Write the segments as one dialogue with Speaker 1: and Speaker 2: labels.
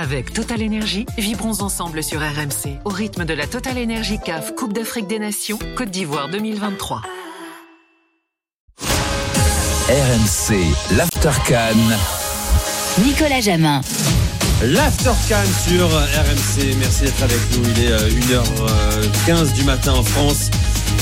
Speaker 1: Avec Total Energy, vibrons ensemble sur RMC au rythme de la Total Energy CAF Coupe d'Afrique des Nations Côte d'Ivoire 2023.
Speaker 2: RMC, l'Aftercan.
Speaker 3: Nicolas Jamin.
Speaker 4: L'Aftercan sur RMC. Merci d'être avec nous. Il est 1h15 du matin en France.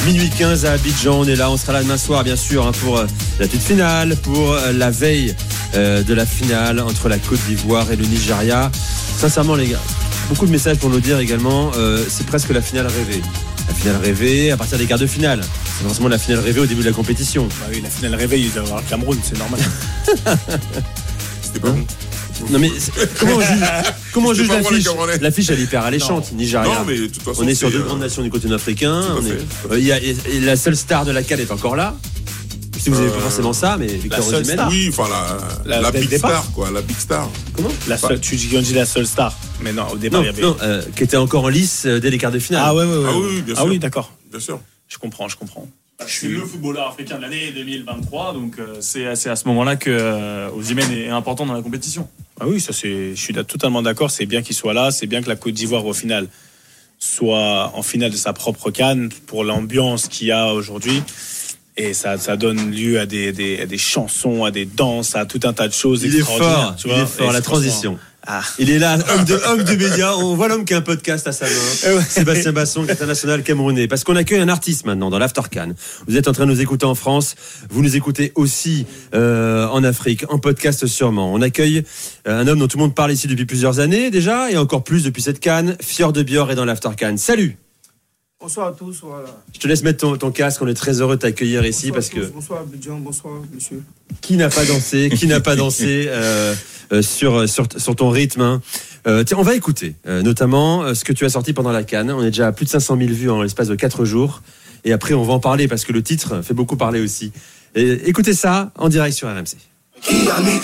Speaker 4: Minuit 15 à Abidjan, on est là, on sera là demain soir bien sûr hein, pour euh, la toute finale, pour euh, la veille euh, de la finale entre la Côte d'Ivoire et le Nigeria. Sincèrement les gars, beaucoup de messages pour nous dire également, c'est presque la finale rêvée. La finale rêvée à partir des quarts de finale. C'est forcément la finale rêvée au début de la compétition.
Speaker 5: Bah oui, la finale rêvée, il doit avoir le Cameroun, c'est normal.
Speaker 6: C'était pas bon.
Speaker 4: Non mais comment on juge, comment on juge l'affiche. L'affiche elle est hyper alléchante, Nigeria.
Speaker 6: Non, mais de toute façon,
Speaker 4: on est sur deux
Speaker 6: euh,
Speaker 4: grandes nations du continent africain. on est- euh, il y a- et et la seule star de la CAN est encore là. Si vous n'avez pas
Speaker 6: Euh,
Speaker 4: forcément ça, mais Victor Osimhen.
Speaker 6: Oui, enfin la, big
Speaker 5: départ.
Speaker 6: star, quoi, la big star.
Speaker 4: Comment
Speaker 5: La seule, tu dis, la seule star. Mais non, au départ,
Speaker 4: Non,
Speaker 5: il y avait.
Speaker 4: non, euh, qui était encore en lice euh, dès les quarts de finale.
Speaker 5: Ah ouais, ouais, ouais.
Speaker 6: Ah oui, oui, bien
Speaker 5: Ah
Speaker 6: sûr.
Speaker 5: oui, d'accord.
Speaker 6: Bien sûr.
Speaker 5: Je comprends, je comprends.
Speaker 7: C'est le footballeur africain de l'année 2023, donc euh, c'est à ce moment-là que euh, est important dans la compétition.
Speaker 5: Ah oui, ça c'est, je suis totalement d'accord. C'est bien qu'il soit là. C'est bien que la Côte d'Ivoire au final soit en finale de sa propre canne pour l'ambiance qu'il y a aujourd'hui. Et ça, ça donne lieu à des, des, à des chansons, à des danses, à tout un tas de choses
Speaker 4: il est
Speaker 5: extraordinaires.
Speaker 4: fort,
Speaker 5: tu
Speaker 4: il est fort, la transition.
Speaker 5: Ah.
Speaker 4: Il est là, homme de, homme de médias. On voit l'homme qui a un podcast à sa
Speaker 5: Eh
Speaker 4: main. Sébastien Basson, international camerounais. Parce qu'on accueille un artiste maintenant dans l'Aftercan. Vous êtes en train de nous écouter en France. Vous nous écoutez aussi euh, en Afrique, en podcast sûrement. On accueille euh, un homme dont tout le monde parle ici depuis plusieurs années déjà, et encore plus depuis cette canne. Fior de Bior est dans l'Aftercan. Salut
Speaker 8: Bonsoir à tous. Voilà.
Speaker 4: Je te laisse mettre ton, ton casque. On est très heureux de t'accueillir ici
Speaker 8: Bonsoir
Speaker 4: parce
Speaker 8: à tous,
Speaker 4: que
Speaker 8: Bonsoir Abidjan, bonsoir monsieur.
Speaker 4: qui n'a pas dansé, qui n'a pas dansé euh, euh, sur, sur, sur ton rythme. hein. Euh, tiens, on va écouter euh, notamment euh, ce que tu as sorti pendant la Cannes. On est déjà à plus de 500 000 vues en l'espace de 4 jours. Et après, on va en parler parce que le titre fait beaucoup parler aussi. Et, écoutez ça en direct sur RMC.
Speaker 9: Qui a mis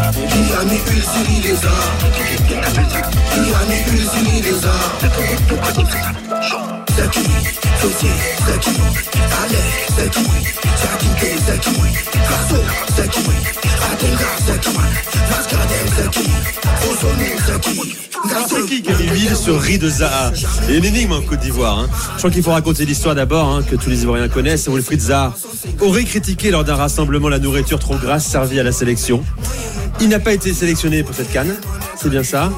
Speaker 9: sur les arts Qui a mis huile sur les arts Qui a mis huile sur les arts Qui a mis huile sur les arts C'est qui Sosie, c'est qui Alex, c'est qui Jackie, c'est qui Rasso, c'est qui Atenga, c'est qui Mascadem, c'est qui Osono, c'est qui
Speaker 4: C'est qui qui a mis l'huile sur riz de Zaha Et une énigme en Côte d'Ivoire. hein. Je crois qu'il faut raconter l'histoire d'abord, hein, que tous les Ivoiriens connaissent. Wilfried Zaha aurait critiqué lors d'un rassemblement la nourriture trop grasse servie à la sélection. Il n'a pas été sélectionné pour cette canne, c'est bien ça.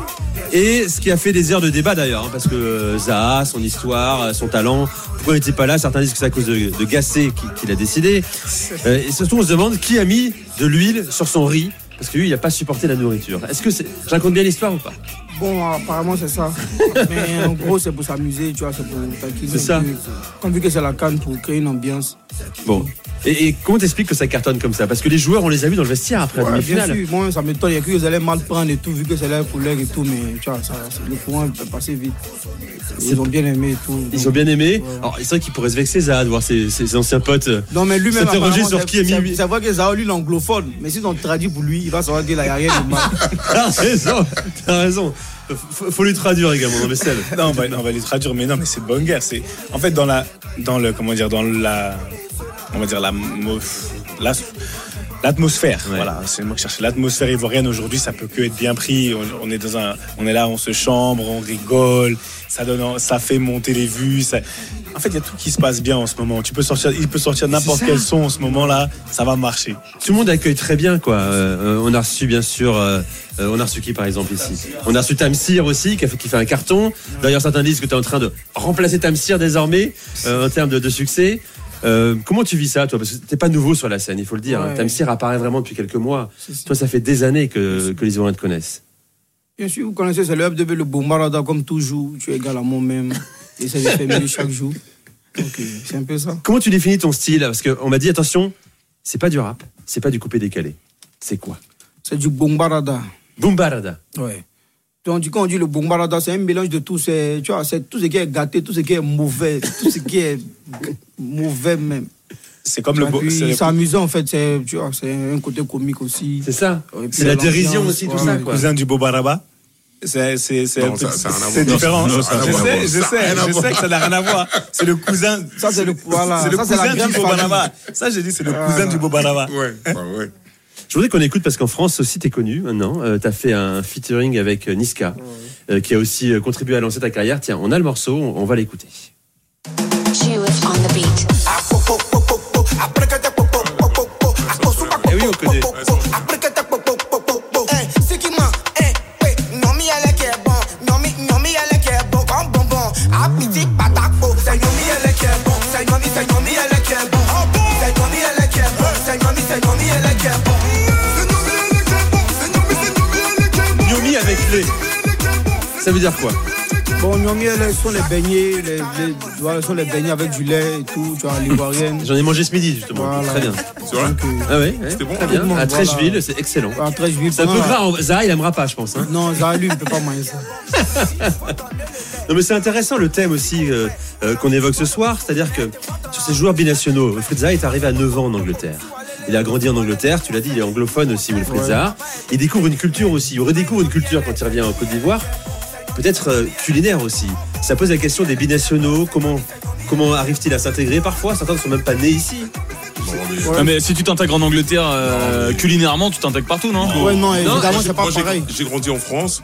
Speaker 4: Et ce qui a fait des heures de débat d'ailleurs, hein, parce que euh, Zaha, son histoire, euh, son talent, pourquoi il n'était pas là? Certains disent que c'est à cause de, de Gassé qui- qu'il a décidé. Euh, et surtout, on se demande qui a mis de l'huile sur son riz, parce que lui, il n'a pas supporté la nourriture. Est-ce que c'est. Je raconte bien l'histoire ou pas?
Speaker 8: Bon, apparemment c'est ça. Mais en gros, c'est pour s'amuser, tu vois, c'est pour taquiner.
Speaker 4: C'est ça.
Speaker 8: Comme vu que c'est la canne pour créer une ambiance.
Speaker 4: Bon. Et, et comment t'expliques que ça cartonne comme ça? Parce que les joueurs, on les a vus dans le vestiaire après la
Speaker 8: Ouais, bien
Speaker 4: demi-finale.
Speaker 8: sûr, moi ça m'étonne, il y a qu'ils allaient mal prendre et tout, vu que c'est leur couleur et tout, mais tu vois, ça, le courant est passé vite. Ils ont bien aimé et tout.
Speaker 4: Ils ont bien aimé. Alors, c'est vrai qu'il pourrait se vexer, Zaha, de voir ses, ses anciens potes. euh,
Speaker 8: Non, mais lui-même,
Speaker 4: S'interroger sur qui a mis
Speaker 8: c'est- vrai que Zao, lui, il est anglophone. Mais s'ils ont traduit pour lui, il va savoir qu'il n'y a rien de mal.
Speaker 4: T'as raison, t'as raison. Faut, faut lui traduire également, non mais Seb.
Speaker 5: Non, on va, on va les traduire, mais non, mais c'est de bonne guerre. C'est en fait dans la, dans le, comment dire, dans la, on va dire la, mo- la- l'atmosphère.
Speaker 4: Ouais.
Speaker 5: Voilà, c'est le mot que je cherchais. L'atmosphère ivoirienne aujourd'hui, ça peut que être bien pris. On, on est dans un, on est là, on se chambre, on rigole. Ça donne, ça fait monter les vues. ça- En fait, il y a tout qui se passe bien en ce moment. Tu peux sortir, il peut sortir n'importe
Speaker 4: ça.
Speaker 5: quel son en ce moment-là, ça va marcher.
Speaker 4: Tout le monde accueille très bien, quoi. Euh, euh, on a reçu, bien sûr, euh, on a reçu qui, par exemple, ici? On a reçu Tamsir aussi, qui, a fait, qui fait un carton. D'ailleurs, certains disent que tu es en train de remplacer Tamsir désormais, euh, en termes de, de succès. Euh, comment tu vis ça, toi? Parce que t'es pas nouveau sur la scène, il faut le dire. hein.
Speaker 8: Ouais.
Speaker 4: Tamsir apparaît vraiment depuis quelques mois.
Speaker 8: Ça.
Speaker 4: Toi, ça fait des années que, que les Ivoiriens te connaissent.
Speaker 8: Bien sûr, vous connaissez, c'est le hub de le Bombarada comme toujours. Tu es égal à moi-même. J'essaie de faire mieux chaque jour. Donc, c'est un peu ça.
Speaker 4: Comment tu définis ton style Parce qu'on m'a dit, attention, c'est pas du rap, c'est pas du coupé-décalé. C'est quoi?
Speaker 8: C'est du Bombarada.
Speaker 4: Boombarada.
Speaker 8: Ouais. Donc, du coup, on dit le Bombarada, c'est un mélange de tout, c'est, tu vois, c'est tout ce qui est gâté, tout ce qui est mauvais, tout ce qui est mauvais même.
Speaker 5: C'est comme le,
Speaker 8: Et
Speaker 5: beau-
Speaker 8: puis,
Speaker 5: c'est le
Speaker 8: amusant, en fait. C'est, tu vois, c'est un côté comique aussi.
Speaker 4: C'est ça
Speaker 8: Ouais, et puis
Speaker 4: C'est la
Speaker 8: l'ambiance,
Speaker 4: dérision aussi, tout
Speaker 8: ouais,
Speaker 4: ça, quoi.
Speaker 5: cousin du Bobaraba. C'est différent. Je sais, je sais, je que ça n'a rien à voir. C'est le cousin.
Speaker 8: Ça, c'est le, voilà.
Speaker 5: Le
Speaker 8: ça, c'est la
Speaker 5: cousin du. Bobaraba. Ça, j'ai dit, c'est le cousin du.
Speaker 6: Ouais, bah ouais.
Speaker 4: Je voudrais qu'on écoute parce qu'en France aussi, t'es connu maintenant. Euh, T'as fait un featuring avec euh, Niska, euh, qui a aussi euh, contribué à lancer ta carrière. Tiens, on a le morceau, on, on va l'écouter. Ça veut dire quoi
Speaker 8: Bon, Nyomi, elles sont les beignets, les, les, voilà, ce sont les beignets avec du lait et tout, tu vois, l'ivoirienne.
Speaker 4: J'en ai mangé ce midi justement.
Speaker 8: Voilà.
Speaker 4: Très bien.
Speaker 6: C'est vrai
Speaker 8: Donc, euh,
Speaker 4: Ah ouais, ouais,
Speaker 6: C'était bon
Speaker 4: Très bien.
Speaker 8: Monde,
Speaker 4: À
Speaker 8: voilà.
Speaker 4: Trècheville, c'est excellent.
Speaker 8: Je vis
Speaker 4: C'est un peu
Speaker 8: la-
Speaker 4: gras. Zaha, il aimera pas, je pense. hein.
Speaker 8: Non, Zara, lui, il ne peut pas manger ça.
Speaker 4: Non, mais c'est intéressant le thème aussi euh, euh, qu'on évoque ce soir, c'est-à-dire que sur ces joueurs binationaux, Wilfried Zaha est arrivé à 9 ans en Angleterre. Il a grandi en Angleterre, tu l'as dit, il est anglophone aussi, Wilfried
Speaker 8: Ouais.
Speaker 4: Zaha. Il découvre une culture aussi, il redécouvre une culture quand il revient en Côte d'Ivoire, peut-être euh, culinaire aussi. Ça pose la question des binationaux, comment, comment arrivent-ils à s'intégrer parfois? Certains ne sont même pas nés ici.
Speaker 7: Non, mais si tu t'intègres en Angleterre euh, culinairement, tu t'intègres partout, non?
Speaker 8: Ouais, non, évidemment,
Speaker 6: Moi,
Speaker 8: c'est pas
Speaker 6: moi, j'ai-
Speaker 8: pareil.
Speaker 6: J'ai grandi en France.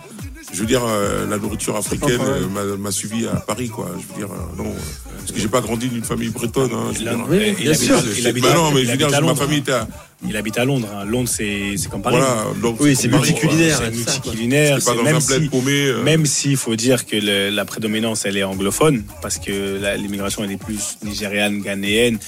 Speaker 6: Je veux dire, euh, la nourriture africaine
Speaker 8: pareil.
Speaker 6: euh, m'a- suivi à Paris, quoi. Je veux dire, euh, non. Parce que j'ai pas grandi d'une famille bretonne. Hein, je veux dire.
Speaker 4: Oui, bien sûr.
Speaker 6: bah non, mais je veux dire, ma famille
Speaker 5: hein.
Speaker 6: était à.
Speaker 5: Il habite à Londres. hein. Londres, c'est c'est comme Paris.
Speaker 6: Voilà, donc
Speaker 4: Oui,
Speaker 6: c'est
Speaker 4: c'est multiculinaire.
Speaker 6: quoi.
Speaker 5: multiculinaire.
Speaker 6: C'est pas
Speaker 5: c'est
Speaker 6: dans
Speaker 5: même
Speaker 6: bled
Speaker 5: si-
Speaker 6: paumé. euh,
Speaker 5: Même s'il faut dire que le- la prédominance, elle est anglophone, parce que la- l'immigration, elle est plus nigériane, ghanéenne.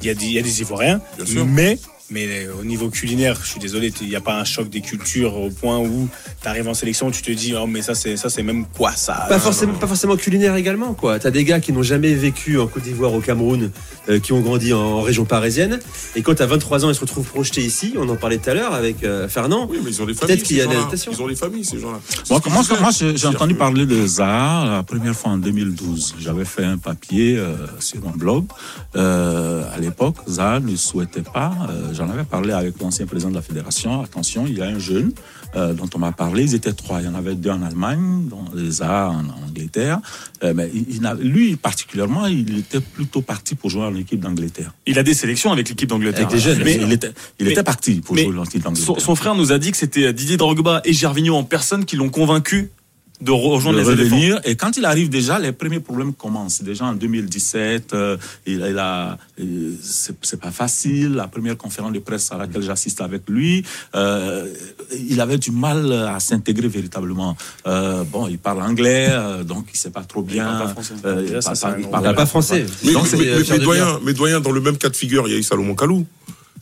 Speaker 5: Il y, a des- il y a des Ivoiriens,
Speaker 6: Bien sûr.
Speaker 5: mais, mais au niveau culinaire, je suis désolé, il n'y a pas un choc des cultures au point où tu arrives en sélection, tu te dis, oh, mais ça, c'est ça, c'est même quoi ça
Speaker 4: Pas forcément, pas forcément culinaire également, quoi. T'as des gars qui n'ont jamais vécu en Côte d'Ivoire, au Cameroun, euh, qui ont grandi en, en région parisienne, et quand t'as 23 ans, ils se retrouvent projetés ici. On en parlait tout à l'heure avec euh, Fernand.
Speaker 6: Oui, mais ils ont des familles.
Speaker 4: Peut-être qu'il y a adaptation.
Speaker 6: Ils ont des familles, ces gens-là.
Speaker 10: Moi, moi, j'ai entendu
Speaker 6: que-
Speaker 10: parler de Zaha la première fois en 2012. J'avais fait un papier euh, sur mon blog. Euh, à l'époque, Zaha ne souhaitait pas. Euh, J'en avais parlé avec l'ancien président de la fédération. Attention, il y a un jeune euh, dont on m'a parlé. Ils étaient trois. Il y en avait deux en Allemagne, dont Zaha en, en Angleterre. Euh, mais il, il n'a- lui, particulièrement, il était plutôt parti pour jouer en équipe d'Angleterre.
Speaker 7: Il a des sélections avec l'équipe d'Angleterre.
Speaker 4: Avec des jeunes,
Speaker 7: Mais
Speaker 10: il était, il
Speaker 7: mais-
Speaker 10: était parti pour
Speaker 7: mais
Speaker 10: jouer en équipe d'Angleterre.
Speaker 7: son, son frère nous a dit que c'était Didier Drogba et Gervinho en personne qui l'ont convaincu de rejoindre
Speaker 10: de
Speaker 7: les éléphants.
Speaker 10: revenir. Et quand il arrive déjà, les premiers problèmes commencent. Déjà en 2017, euh, il, il a, euh, c'est c'est pas facile. La première conférence de presse à laquelle j'assiste avec lui, euh, il avait du mal à s'intégrer véritablement. Euh, bon, il parle anglais, euh, donc il sait pas trop bien.
Speaker 7: parle pas français.
Speaker 10: Euh, il parle il
Speaker 4: Il pas français.
Speaker 6: Mais,
Speaker 4: Donc,
Speaker 6: mais- mais- mais doyen, doyen, dans le même cas de figure, il y a eu Salomon Kalou.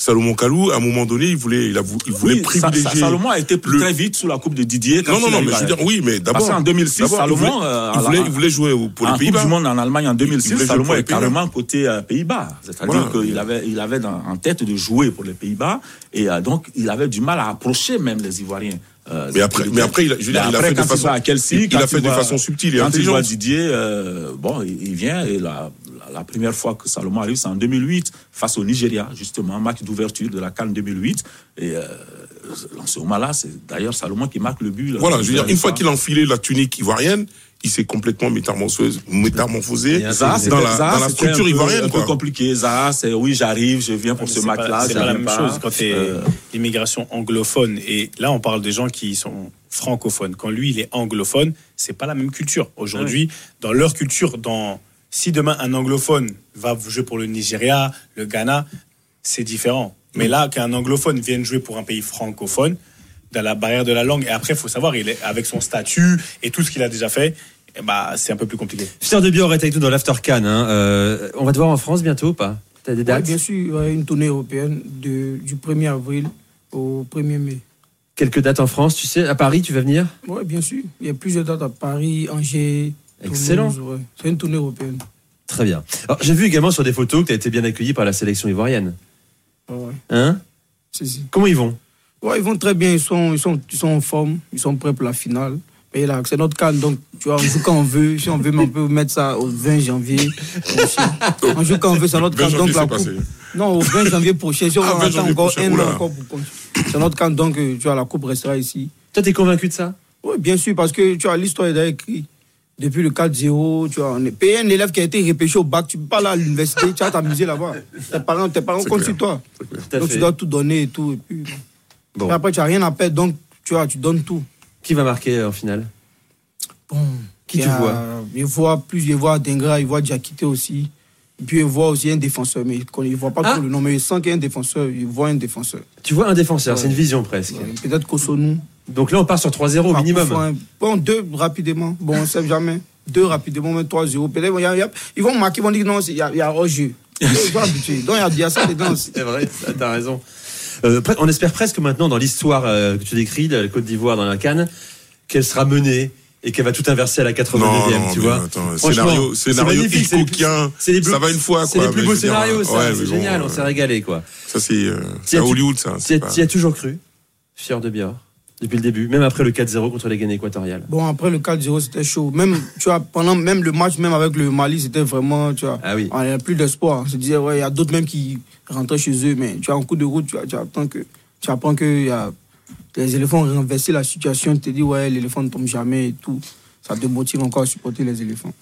Speaker 6: Salomon Kalou, à un moment donné, il voulait, il, a il voulait
Speaker 10: Oui,
Speaker 6: privilégier.
Speaker 10: Sa- Salomon a été plus
Speaker 6: le-
Speaker 10: très vite sous la coupe de Didier. quand
Speaker 6: Non, non, non, mais je veux dire, oui, mais d'abord.
Speaker 10: Qu'en 2006,
Speaker 6: d'abord, il
Speaker 10: Salomon,
Speaker 6: voulait-
Speaker 10: euh,
Speaker 6: il, voulait,
Speaker 10: la-
Speaker 6: il voulait jouer pour
Speaker 10: en
Speaker 6: les Pays-Bas.
Speaker 10: du Monde en Allemagne en
Speaker 6: Il
Speaker 10: 2006,
Speaker 6: voulait jouer
Speaker 10: Salomon est carrément côté euh, Pays-Bas. C'est-à-dire qu'il avait, il avait en tête de jouer pour les Pays-Bas et euh, donc il avait du mal à approcher même les Ivoiriens. Euh,
Speaker 6: Mais après, mais après, il a, je veux dire, il a fait de façon, il, a fait de façon subtile et
Speaker 10: Quand il voit. Didier, euh, bon, il, il vient et la, la, première fois que Salomon arrive, c'est en 2008 face au Nigeria, justement, match d'ouverture de la Cannes 2008. Et euh, en ce moment-là, c'est d'ailleurs Salomon qui marque le but. là.
Speaker 6: Voilà, je veux dire, une fois qu'il a enfilé la tunique ivoirienne, il s'est complètement métamorphosé, métamorphosé
Speaker 4: Et
Speaker 10: Zaha,
Speaker 6: dans la,
Speaker 10: Zaha,
Speaker 6: dans la structure
Speaker 10: un peu-
Speaker 6: ivoirienne.
Speaker 10: Un peu
Speaker 6: quoi.
Speaker 10: compliqué. Zaha, c'est oui, j'arrive, je viens pour ce
Speaker 5: c'est
Speaker 10: match-là.
Speaker 5: C'est la même
Speaker 10: pas.
Speaker 5: chose quand tu
Speaker 10: Euh,
Speaker 5: l'immigration anglophone. Et là, on parle des gens qui sont francophones. Quand lui, il est anglophone, c'est pas la même culture. Aujourd'hui, dans leur culture, dans si demain un anglophone va jouer pour le Nigeria, le Ghana, c'est différent. Mais là, qu'un anglophone vienne jouer pour un pays francophone, dans la barrière de la langue, et après, il faut savoir, il est avec son statut et tout ce qu'il a déjà fait, eh bah, c'est un peu plus compliqué.
Speaker 4: Pierre de Bior est avec nous dans l'After Cannes. hein. Euh, on va te voir en France bientôt ou pas? T'as des
Speaker 8: Ouais,
Speaker 4: dates?
Speaker 8: bien sûr, ouais, une tournée européenne de, du 1er avril au 1er mai.
Speaker 4: Quelques dates en France, tu sais À Paris, tu vas venir?
Speaker 8: Oui, bien sûr. Il y a plusieurs dates à Paris, Angers.
Speaker 4: Excellent.
Speaker 8: Ouais. C'est une tournée européenne.
Speaker 4: Très bien. Alors, j'ai vu également sur des photos que tu as été bien accueilli par la sélection ivoirienne.
Speaker 8: Ouais, ouais.
Speaker 4: Hein
Speaker 8: Si, si.
Speaker 4: Comment ils vont
Speaker 8: Ouais, ils vont très bien, ils sont, ils, sont, ils sont en forme, ils sont prêts pour la finale. Et là, c'est notre canne, donc tu vois, on joue quand on veut. Si on veut, mais on peut mettre ça au 20 janvier prochain. On joue quand on veut, c'est notre
Speaker 6: 20
Speaker 8: canne, donc la
Speaker 6: c'est
Speaker 8: coupe.
Speaker 6: passé.
Speaker 8: Non, au 20 janvier prochain. Si on
Speaker 6: Ah, 20
Speaker 8: attend
Speaker 6: janvier
Speaker 8: encore
Speaker 6: prochain,
Speaker 8: un
Speaker 6: oula.
Speaker 8: an encore pour continuer. C'est notre canne, donc euh, tu vois, la coupe restera ici.
Speaker 4: Toi, t'es convaincu de ça
Speaker 8: Oui, bien sûr, parce que tu vois, l'histoire est déjà écrite. Depuis le 4-0, tu vois, on est payé un élève qui a été repêché au bac, tu peux pas aller à l'université, tu vas t'amuser là-bas. Tes parents, tes parents comptent sur toi. Donc tu dois tout donner et tout. Et puis,
Speaker 4: Bon.
Speaker 8: Et après, tu n'as rien à perdre, donc tu vois, tu donnes tout.
Speaker 4: Qui va marquer euh, en finale?
Speaker 8: Bon.
Speaker 4: Qui tu
Speaker 8: a-
Speaker 4: vois?
Speaker 8: Il voit plus, il voit Dengra, il voit Diakité aussi. Et puis il voit aussi un défenseur, mais il ne voit pas
Speaker 4: Ah.
Speaker 8: trop le nom, mais il sent qu'il y a un défenseur, il voit un défenseur.
Speaker 4: Tu vois un défenseur,
Speaker 8: Ouais.
Speaker 4: c'est une vision presque.
Speaker 8: Ouais, Peut-être Kosonou.
Speaker 4: Donc là, on part sur 3-0 au
Speaker 8: Par
Speaker 4: minimum.
Speaker 8: Bon, deux rapidement. Bon, on ne sait jamais. Deux rapidement, même 3-0. Peut-être il y a- il y a- ils vont marquer, ils vont dire non, c'est- il y a, y a hors-jeu. Ils sont habitués. Donc il y a- y ça dedans.
Speaker 4: C'est vrai, t'as raison. Euh, on espère presque maintenant dans l'histoire euh, que tu décris de la Côte d'Ivoire dans la Cannes qu'elle sera menée et qu'elle va tout inverser à la 89e,
Speaker 6: Non,
Speaker 4: tu
Speaker 6: non,
Speaker 4: vois.
Speaker 6: attends, scénario,
Speaker 4: c'est
Speaker 6: scénario
Speaker 4: magnifique, c'est les plus-
Speaker 6: Hitchcockien,
Speaker 4: c'est les plus-
Speaker 6: ça va une fois,
Speaker 4: C'est
Speaker 6: quoi,
Speaker 4: les plus beaux scénarios, ça.
Speaker 6: ouais,
Speaker 4: c'est génial, on
Speaker 6: euh,
Speaker 4: s'est régalé, quoi.
Speaker 6: Ça, c'est euh, c'est à Hollywood, ça.
Speaker 4: T'y
Speaker 6: c'est
Speaker 4: as,
Speaker 6: pas-
Speaker 4: t'y as toujours cru, fier de Bior, depuis le début, même après le 4-0 contre les Guinées équatoriales.
Speaker 8: Bon, après le 4-0, c'était chaud. Même, tu vois, pendant même le match, même avec le Mali, c'était vraiment, tu vois,
Speaker 4: Ah oui.
Speaker 8: on n'avait plus d'espoir. On se disait, ouais, il y a d'autres même qui rentraient chez eux, mais tu vois, en coup de route, tu, vois, tu apprends que, tu apprends que y a, les éléphants ont renversé la situation. Tu te dis, ouais, l'éléphant ne tombe jamais et tout. Ça te motive encore à supporter les éléphants.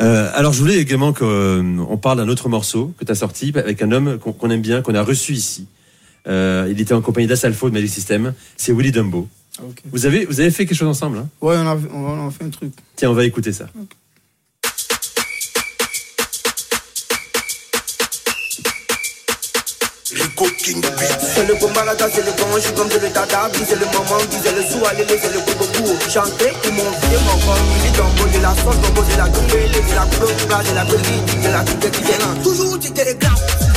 Speaker 4: Euh, alors, je voulais également qu'on parle d'un autre morceau que tu as sorti avec un homme qu'on aime bien, qu'on a reçu ici. Euh, il était en compagnie d'Assalfo de Magic System. C'est Willy Dumbo.
Speaker 8: Ok.
Speaker 4: Vous avez, vous avez fait quelque chose ensemble hein
Speaker 8: Ouais, on a, on a fait un truc.
Speaker 4: Tiens, on va écouter ça.
Speaker 9: C'est le bon balada, c'est le bon, je suis comme de l'état c'est le moment, disait le sou, allez, c'est le boubou. Chanter pour mon vieux, mon corps, il est le de la sauce, le de la gueule, de la couleur, de la colline, de la toute qui est là. Toujours tu t'es grave,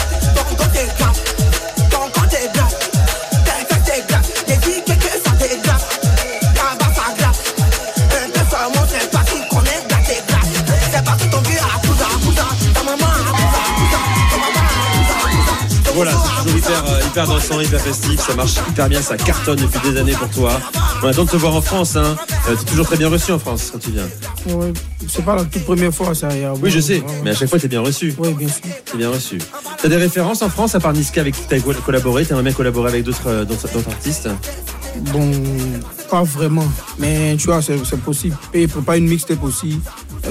Speaker 4: Voilà, c'est toujours hyper, euh, hyper dansant, hyper festif, ça marche hyper bien, ça cartonne depuis des années pour toi. On attend de te voir en France, hein. Euh, T'es toujours très bien reçu en France quand tu viens.
Speaker 8: Ouais, c'est pas la toute première fois, ça. y a-
Speaker 4: Oui, je sais,
Speaker 8: Ouais,
Speaker 4: mais à chaque fois t'es bien reçu.
Speaker 8: Ouais, bien sûr.
Speaker 4: T'es bien reçu. T'as des références en France à part Niska avec qui t'as co- collaboré? T'aimerais bien collaborer avec d'autres euh, d'autres artistes?
Speaker 8: Bon, pas vraiment. Mais tu vois, c'est possible. Et il prépare une mixtape aussi.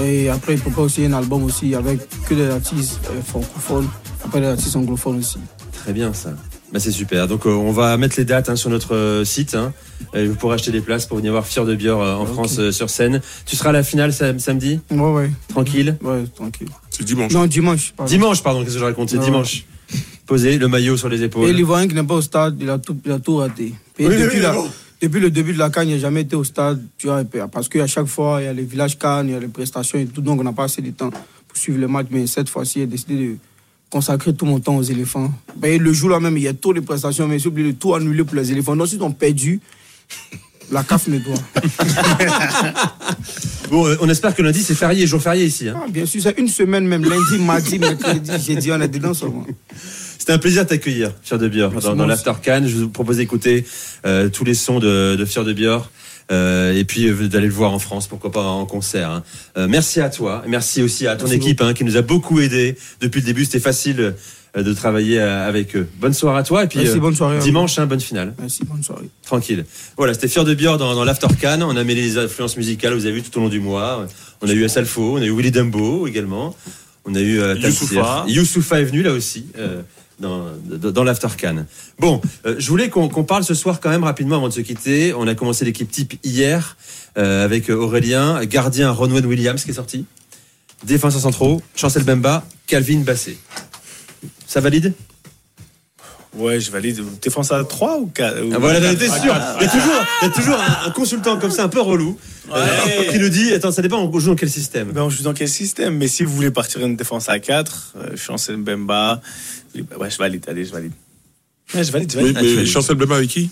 Speaker 8: Et après, il prépare aussi un album aussi avec que des artistes euh, francophones. Après, des artistes anglophones aussi.
Speaker 4: Très bien ça. Bah, c'est super. Donc euh, on va mettre les dates hein, sur notre euh, site. Hein. Et vous pourrez acheter des places pour venir voir Fier de Bior euh, en France euh, sur scène. Tu seras à la finale sam- samedi?
Speaker 8: Ouais, ouais.
Speaker 4: Tranquille?
Speaker 8: Ouais, tranquille.
Speaker 6: C'est dimanche.
Speaker 8: Non, dimanche. pardon.
Speaker 4: Dimanche, pardon, qu'est-ce que je raconte? C'est
Speaker 8: Ouais.
Speaker 4: dimanche. Posé, le maillot sur les épaules.
Speaker 8: Et l'Ivoirien qui n'est pas au stade, il a tout, il a tout raté. Et
Speaker 4: Oui,
Speaker 8: depuis,
Speaker 4: oui,
Speaker 8: la-
Speaker 4: bon.
Speaker 8: depuis le début de la Cannes, il n'a jamais été au stade. Tu vois, parce qu'à chaque fois, il y a les villages Cannes, il y a les prestations et tout. Donc, on n'a pas assez de temps pour suivre le match. Mais cette fois-ci, il a décidé de consacrer tout mon temps aux éléphants. Ben, le jour-là même, il y a trop de prestations, mais j'ai oublié de tout annuler pour les éléphants. Donc, s'ils ont perdu, la CAF me doit.
Speaker 4: Bon, on espère que lundi c'est férié, jour férié ici. hein.
Speaker 8: Ah, bien sûr, c'est une semaine même, lundi, mardi, mercredi, jeudi, on est dedans seulement.
Speaker 4: C'était un plaisir de t'accueillir, Fier de Bior, dans, dans l'After Cannes. Je vous propose d'écouter euh, tous les sons de, de Fier de Bior. Euh, et puis euh, d'aller le voir en France, pourquoi pas en concert. hein. Euh, merci à toi, merci aussi à ton
Speaker 8: Merci
Speaker 4: équipe hein, qui nous a beaucoup aidé depuis le début. C'était facile euh, de travailler euh, avec eux. Bonne soirée à toi et puis
Speaker 8: Merci,
Speaker 4: euh,
Speaker 8: bonne soirée
Speaker 4: dimanche, hein, bonne finale.
Speaker 8: Merci, bonne soirée.
Speaker 4: Tranquille. Voilà, c'était Fier de Bior dans, dans l'After Cannes. On a mis les influences musicales, vous avez vu tout au long du mois. On a eu Asalfo, on a eu Willy Dumbo également. On a eu euh,
Speaker 7: Youssoufa.
Speaker 4: Youssoufa est venu là aussi. Dans, dans. Bon, euh, je voulais qu'on qu'on parle ce soir quand même rapidement avant de se quitter. On a commencé l'équipe type hier euh, avec Aurélien, gardien Ronwen Williams qui est sorti, défenseur centraux, Chancel Bemba, Calvin Bassé. Ça valide?
Speaker 5: Ouais, je valide. Défense à 3 ou 4
Speaker 4: Ah, Voilà, j'en étais sûr. Il y a toujours, il y a toujours un, un consultant comme ça, un peu relou, euh, qui nous dit Attends, ça dépend, on joue dans quel système?
Speaker 5: Ben, on joue dans quel système? Mais si vous voulez partir une défense à 4, euh, Chancel Mbemba, ouais, je valide, allez, je valide. Ouais, je valide, je
Speaker 6: Mais,
Speaker 5: valide.
Speaker 4: Ah, tu
Speaker 6: mais
Speaker 4: valides.
Speaker 6: Chancel Blema avec qui?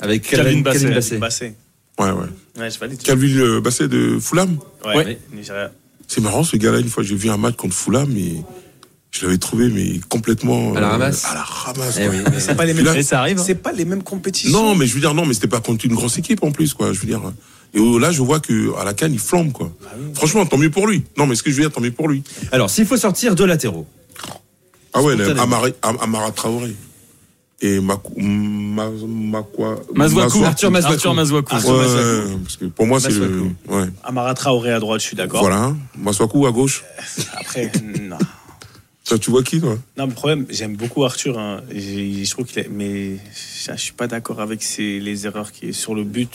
Speaker 4: Avec
Speaker 7: Calvin Bassé.
Speaker 4: Bassé.
Speaker 5: Bassé.
Speaker 6: Ouais, ouais.
Speaker 5: Ouais, je valide.
Speaker 6: Calvin euh, Basset de Fulham?
Speaker 5: Ouais,
Speaker 4: Ouais.
Speaker 5: Nigeria.
Speaker 6: C'est marrant, ce gars-là, une fois, j'ai vu un match contre Fulham et je l'avais trouvé, mais complètement.
Speaker 4: À la
Speaker 6: euh,
Speaker 4: ramasse
Speaker 6: À la ramasse.
Speaker 4: Eh
Speaker 6: quoi.
Speaker 4: oui, mais-
Speaker 5: C'est pas les mêmes.
Speaker 6: là-
Speaker 7: ça arrive. hein.
Speaker 5: C'est pas les mêmes compétitions.
Speaker 6: Non, mais je veux dire, non, mais c'était pas contre une grosse équipe en plus, quoi. Je veux dire. Et là, je vois que à la canne, il flambe, quoi. Franchement, tant mieux pour lui. Non, mais ce que je veux dire, tant mieux pour lui.
Speaker 4: Alors, s'il faut sortir deux latéraux,
Speaker 6: Ah ouais. Amara, Am- Amara Traoré. Et Makou, Ma, Makwa-
Speaker 7: Mazouakou.
Speaker 4: Arthur Mazouakou.
Speaker 7: Arthur Mazouakou.
Speaker 5: Arthur
Speaker 6: Ouais,
Speaker 5: Mazouakou.
Speaker 6: parce que pour moi, c'est le.
Speaker 4: Mazouakou.
Speaker 6: Ouais.
Speaker 5: Amara Traoré à droite, je suis d'accord.
Speaker 6: Voilà. Maswaku à gauche.
Speaker 5: Après, non.
Speaker 6: Tu vois qui, toi?
Speaker 5: Non, le problème, j'aime beaucoup Arthur. hein. J'ai- Je trouve qu'il est. Mais je je suis pas d'accord avec ses- les erreurs qui est sur le but.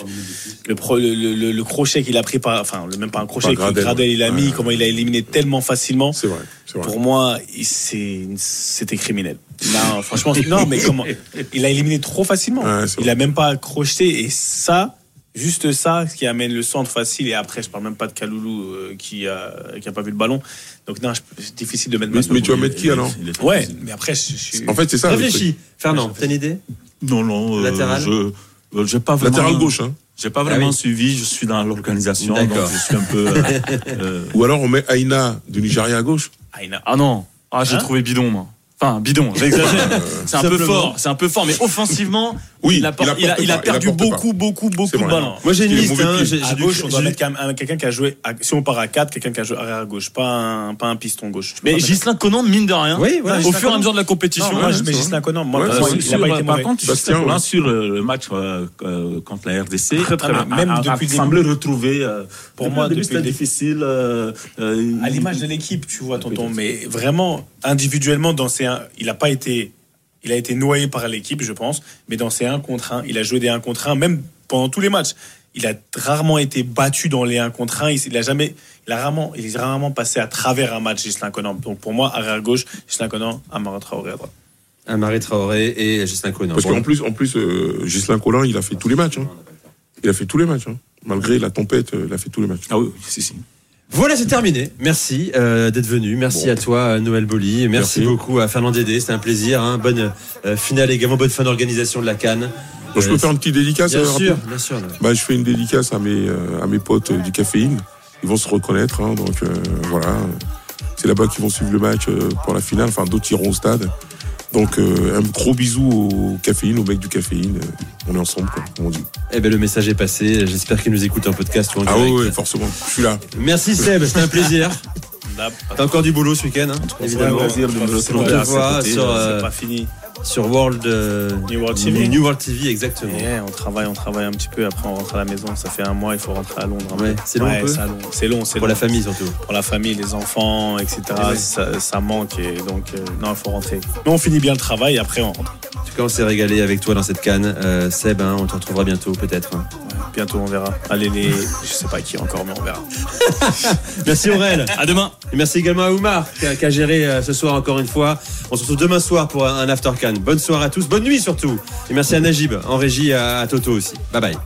Speaker 5: Le, pro- le, le- le crochet qu'il a pris par. Enfin, le- même pas un crochet,
Speaker 6: Par
Speaker 5: que
Speaker 6: Gradel,
Speaker 5: Gradel, il a mis,
Speaker 6: Ouais.
Speaker 5: comment il a éliminé tellement facilement.
Speaker 6: C'est vrai, c'est vrai.
Speaker 5: Pour moi, il- c'est- c'était criminel. Non, franchement, non, mais comment Il a éliminé trop facilement.
Speaker 6: Ouais, c'est
Speaker 5: il a même pas crocheté. Et ça, juste ça, ce qui amène le centre facile. Et après, je parle même pas de Kaloulou euh, qui, a, qui a pas vu le ballon. Donc, non, je- c'est difficile de mettre
Speaker 6: Mais-
Speaker 5: ma-
Speaker 6: mais tu vas mettre qui, alors?
Speaker 5: Ouais, mais après, je, je suis.
Speaker 6: En fait, c'est ça.
Speaker 4: Réfléchis. Fernand, t'as une idée?
Speaker 10: Non, non. euh,
Speaker 4: Latéral
Speaker 10: je euh, j'ai pas vraiment.
Speaker 6: Latéral gauche, hein.
Speaker 10: J'ai pas vraiment
Speaker 4: Ah oui.
Speaker 10: suivi. Je suis dans l'organisation, donc je suis un peu. euh, euh,
Speaker 6: Ou alors on met Aïna du Nigeria à gauche?
Speaker 5: Aïna.
Speaker 7: Ah non, ah, j'ai
Speaker 5: Hein?
Speaker 7: trouvé bidon, moi. Enfin, bidon, j'exagère. c'est un peu fort, c'est un peu fort, mais offensivement,
Speaker 6: Oui,
Speaker 7: il a, por-
Speaker 6: il
Speaker 7: il a,
Speaker 6: apporte
Speaker 7: il a
Speaker 6: pas, il
Speaker 7: perdu beaucoup, beaucoup, beaucoup de ballons.
Speaker 4: Moi j'ai une liste. hein, j'ai-
Speaker 5: À gauche, on doit mettre quand même un- quelqu'un qui a joué. à- si on part à 4, quelqu'un qui a joué arrière à gauche, pas un, pas un piston gauche.
Speaker 7: Mais Gislain Conan, mine de rien,
Speaker 4: Oui, voilà,
Speaker 7: au
Speaker 5: Gislain
Speaker 7: fur et à mesure de la compétition,
Speaker 5: Non, moi,
Speaker 6: ouais,
Speaker 5: je mets Gislain Conan. Moi, il a pas
Speaker 10: euh,
Speaker 5: été
Speaker 10: par contre,
Speaker 6: Bastien,
Speaker 10: sur le, le match euh, euh, contre la RDC.
Speaker 5: Même depuis
Speaker 10: semblé retrouver. euh,
Speaker 5: Pour moi,
Speaker 10: c'était difficile. euh, euh,
Speaker 5: à l'image de l'équipe, tu vois, tonton. Mais vraiment, individuellement, dans ces un- il a pas été, il a été noyé par l'équipe, je pense. Mais dans ces 1 contre 1, il a joué des 1 contre 1, même pendant tous les matchs. Il a rarement été battu dans les 1 contre 1. Il, a jamais, il a rarement, il est rarement passé à travers un match, Gislain Conan. Donc pour moi, arrière gauche, Gislain Conan, Amara Traoré à droite.
Speaker 4: Amari Traoré et Justin Conan.
Speaker 6: Parce
Speaker 4: Bon.
Speaker 6: qu'en plus, en plus, euh, Ghislain Collin, il a fait tous les matchs. hein. Il a fait tous les matchs. hein. Malgré la tempête, euh, il a fait tous les matchs.
Speaker 10: Ah oui, si, si.
Speaker 4: Voilà, c'est terminé. Merci euh, d'être venu. Merci à toi, euh, Noël Boli. Merci,
Speaker 6: Merci.
Speaker 4: beaucoup à Fernand Dédé. C'était un plaisir. hein. Bonne euh, finale également, bonne fin d'organisation de la Cannes.
Speaker 6: Donc, je
Speaker 4: Euh,
Speaker 6: peux faire une petite dédicace
Speaker 4: Bien
Speaker 6: euh,
Speaker 4: sûr, bien sûr.
Speaker 6: Bah, Je fais une dédicace à mes, euh, à mes potes euh, du caféine. Ils vont se reconnaître. hein, donc euh, voilà. C'est là-bas qu'ils vont suivre le match euh, pour la finale. Enfin, d'autres iront au stade. Donc euh, un gros bisou au caféine, au mec du caféine. Euh, on est ensemble, quoi, comme on dit.
Speaker 4: Eh ben, le message est passé. J'espère qu'il nous écoute en podcast ou en
Speaker 6: Ah
Speaker 4: direct.
Speaker 6: oui, forcément. Je suis là.
Speaker 4: Merci Seb, c'était un plaisir. T'as encore du boulot ce week-end, hein, évidemment.
Speaker 10: plaisir de me
Speaker 5: c'est pas-
Speaker 4: te voit sur,
Speaker 10: euh,
Speaker 4: euh,
Speaker 5: c'est pas fini.
Speaker 4: Sur World, euh,
Speaker 5: New World TV.
Speaker 4: New World TV, exactement.
Speaker 5: Yeah, on travaille, on travaille un petit peu. Après, on rentre à la maison. Ça fait un mois, il faut rentrer à Londres. peu.
Speaker 4: Ouais, c'est long
Speaker 5: c'est long. C'est long, c'est
Speaker 4: Pour la famille surtout.
Speaker 5: Pour la famille, les enfants, etc.
Speaker 4: Eh ouais.
Speaker 5: ça, ça manque. Et donc, euh, non, il faut rentrer. Mais on finit bien le travail. Après, on rentre.
Speaker 4: En tout cas, on s'est régalé avec toi dans cette canne. Euh, Seb, hein, on te retrouvera bientôt peut-être. hein.
Speaker 5: Bientôt, on verra. Allez, les. Je sais pas qui encore, mais on verra.
Speaker 4: Merci Aurel.
Speaker 7: À demain.
Speaker 4: Et merci également à Oumar qui a, qui a géré euh, ce soir encore une fois. On se retrouve demain soir pour un, un After Can. Bonne soirée à tous, bonne nuit surtout. Et merci à Najib en régie à, à Toto aussi. Bye bye.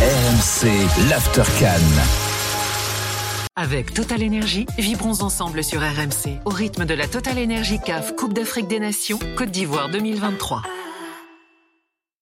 Speaker 2: RMC, l'Aftercan.
Speaker 1: Avec Total Énergie, vibrons ensemble sur RMC au rythme de la Total Énergie CAF Coupe d'Afrique des Nations Côte d'Ivoire 2023.